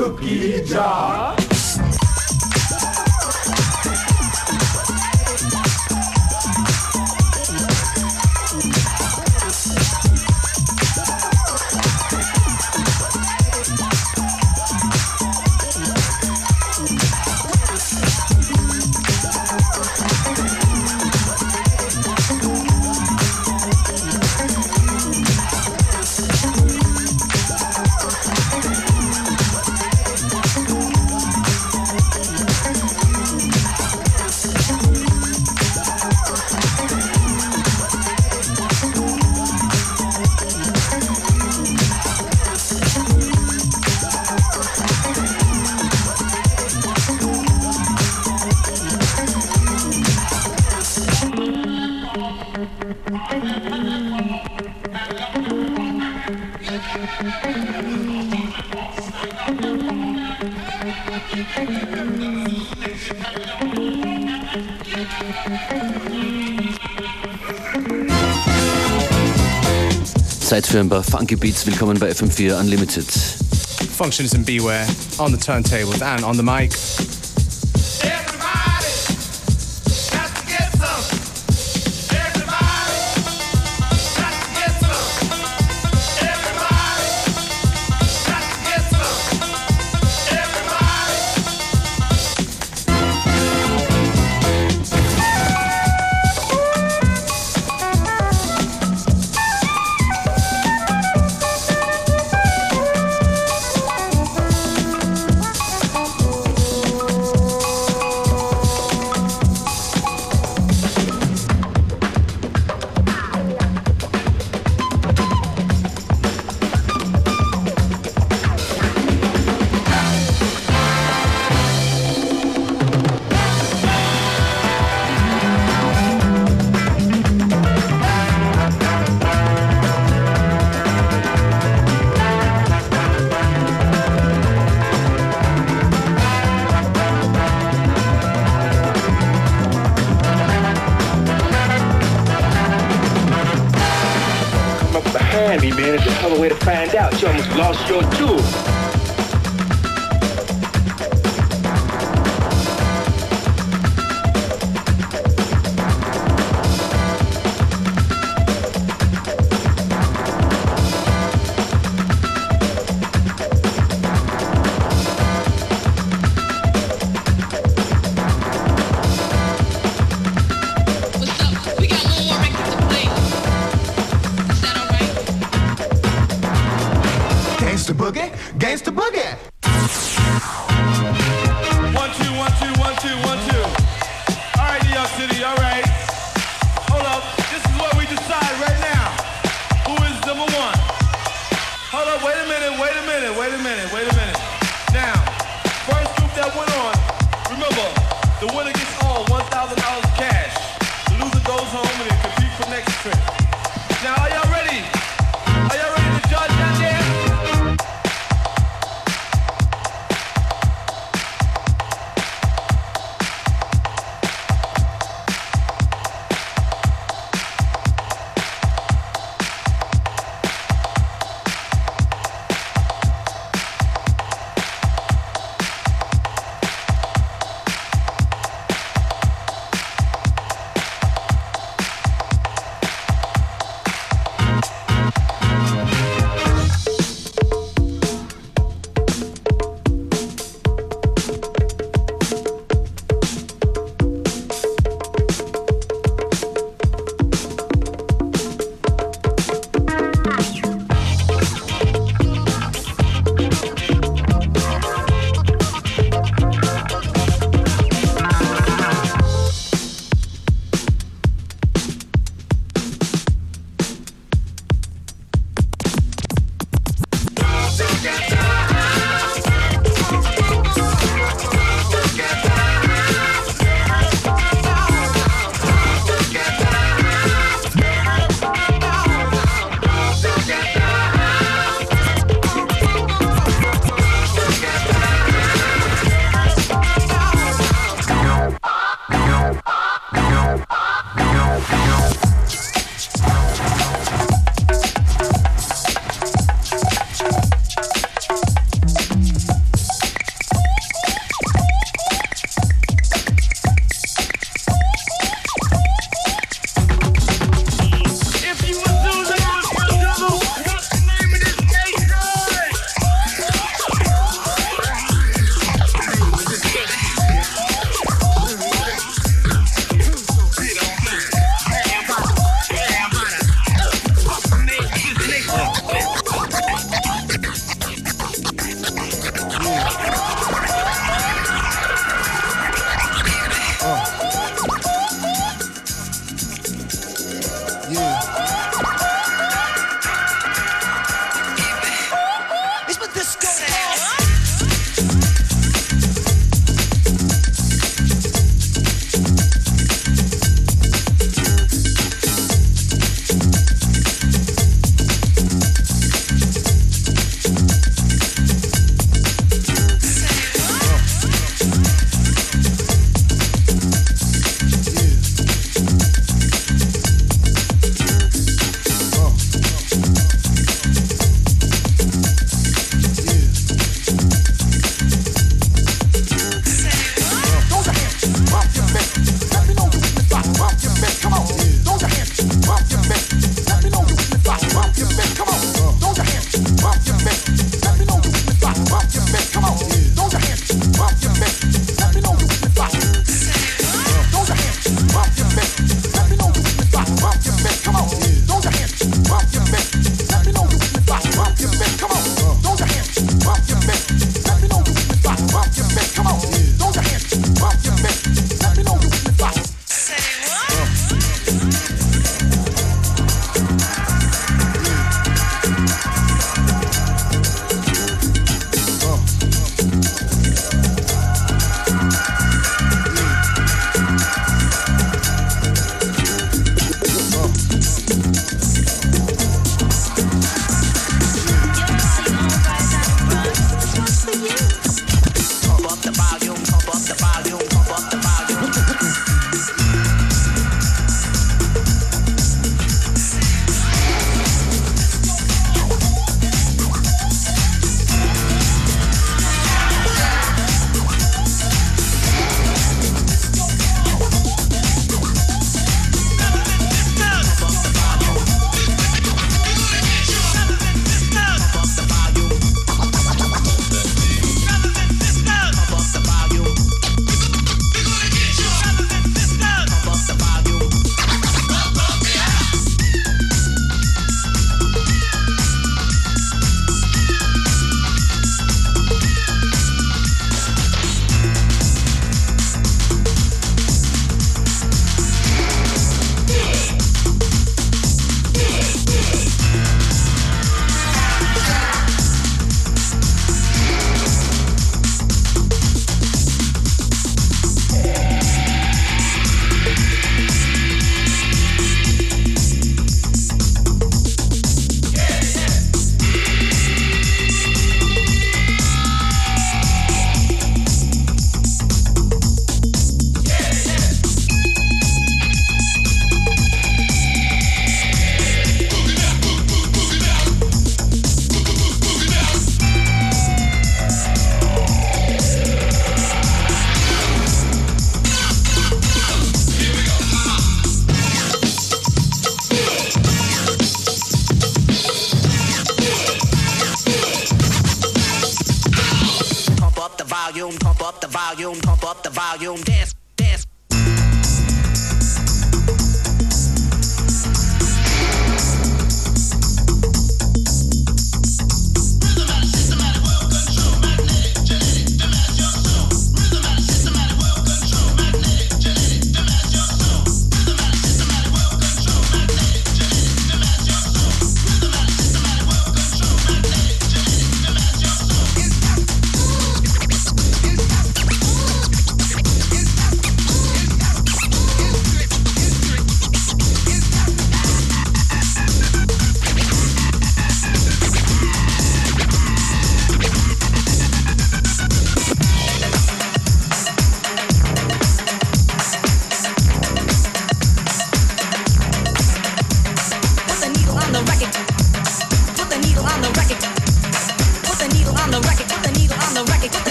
cookie jar. Paar Funky Beats. Willkommen bei FM4 Unlimited. Functionist and Beware on the turntables and on the mic. minute, wait a minute, wait a minute, wait a minute. Now, first group that went on, remember, the winner gets all $1,000 cash. The loser goes home and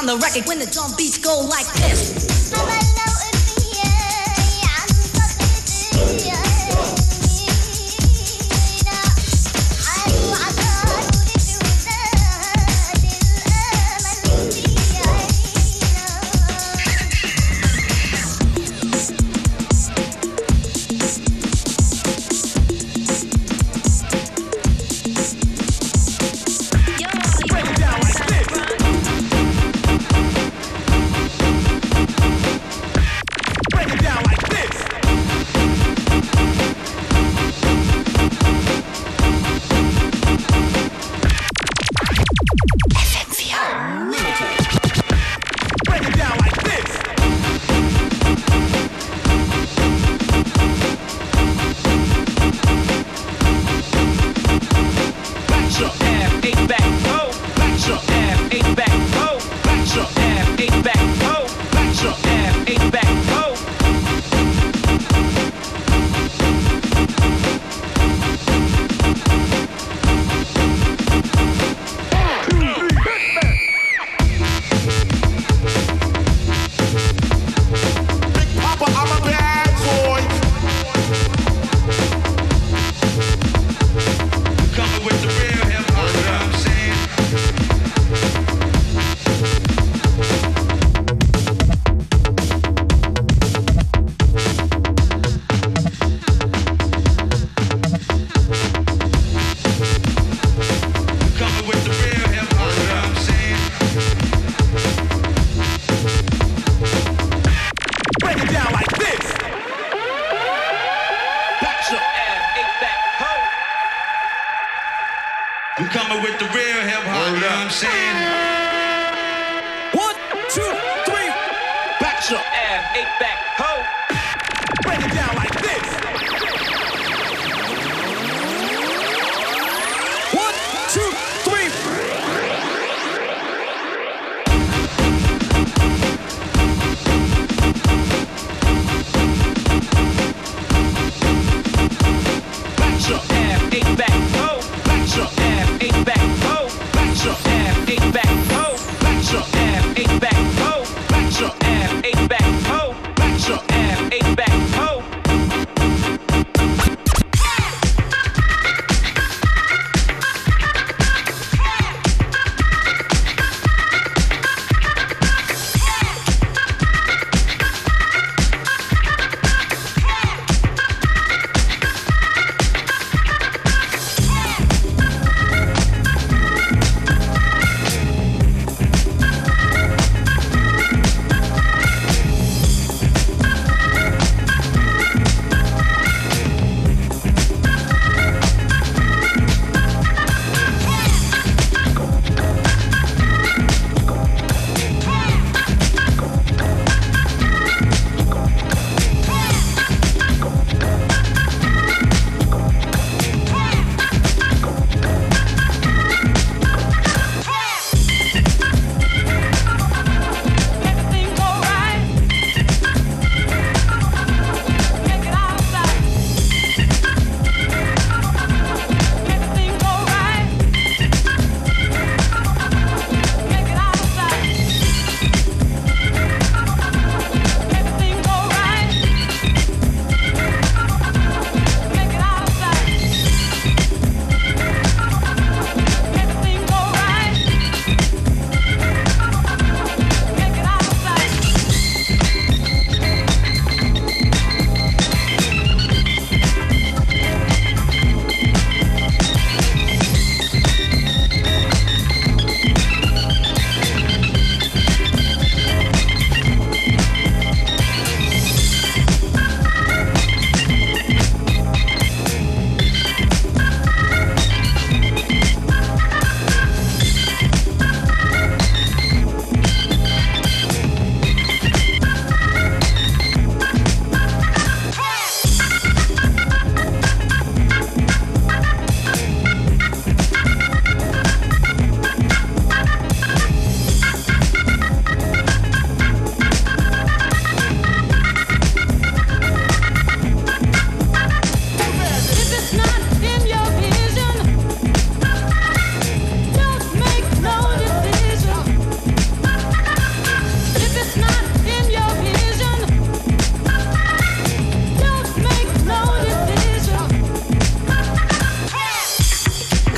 on the record when the drum beats go like this.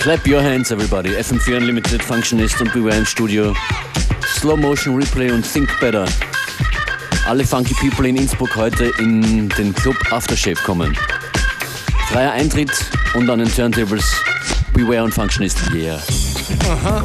Clap your hands, everybody. FM4 Unlimited, Functionist und Beware im Studio. Slow Motion Replay und Think Better. Alle Funky People in Innsbruck heute in den Club Aftershave kommen. Freier Eintritt und an den Turntables Beware und Functionist. Yeah. Aha.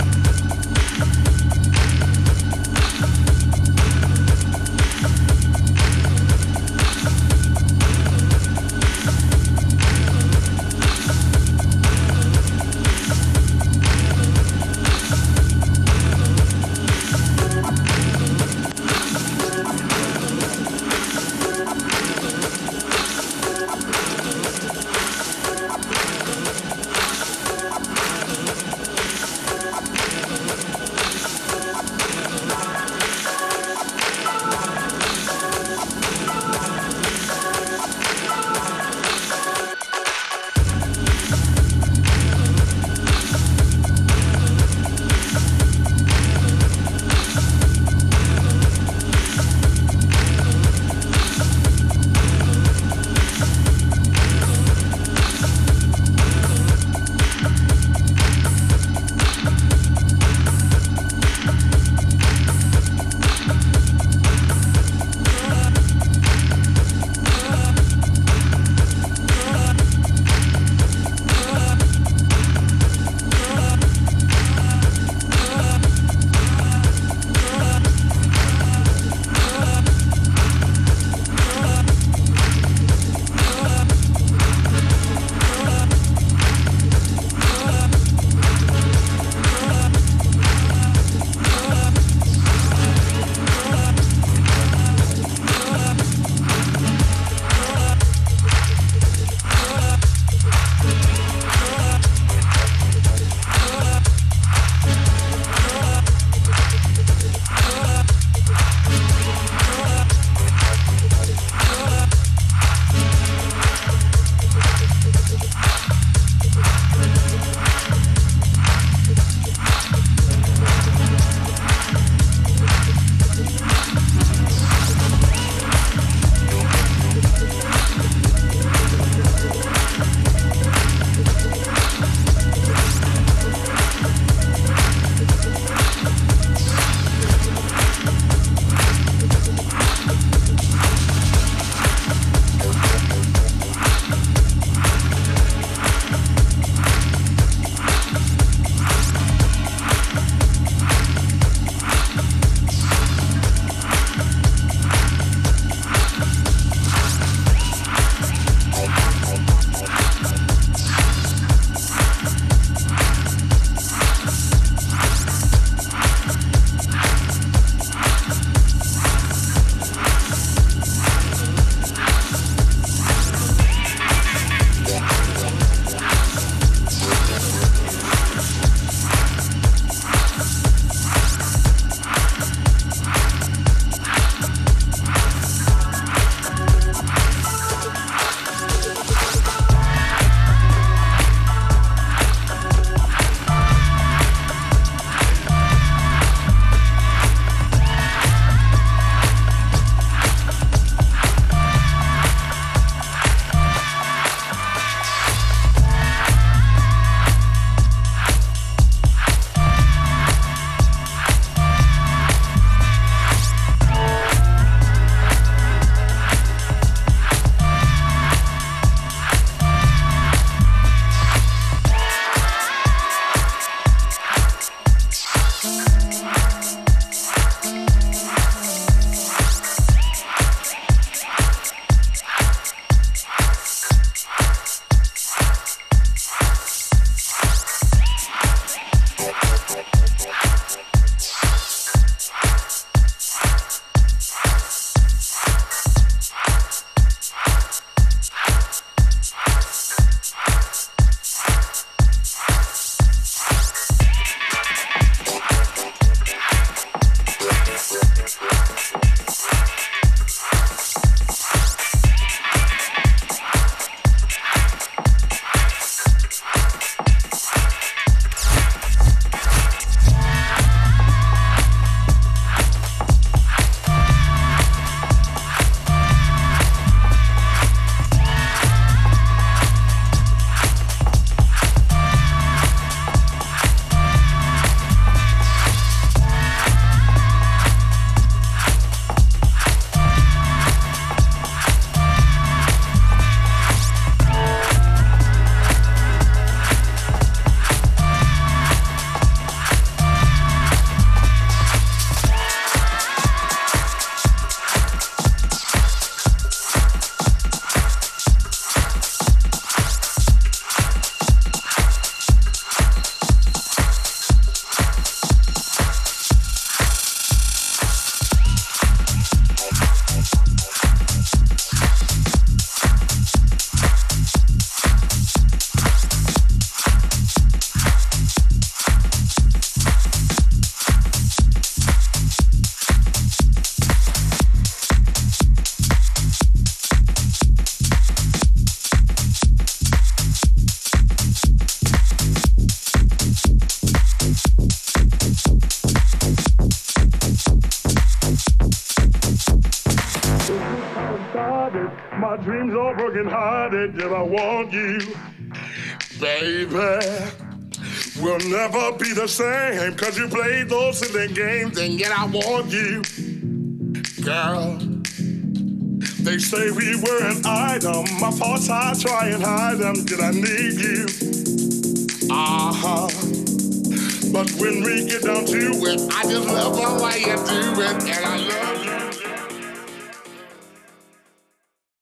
Yet I want you. Baby, we'll never be the same, cause you played those silly games, and yet I want you. Girl, they say we were an item. My thoughts I try and hide them, yet I need you. Uh-huh. But when we get down to it, I just love way you do it, and I love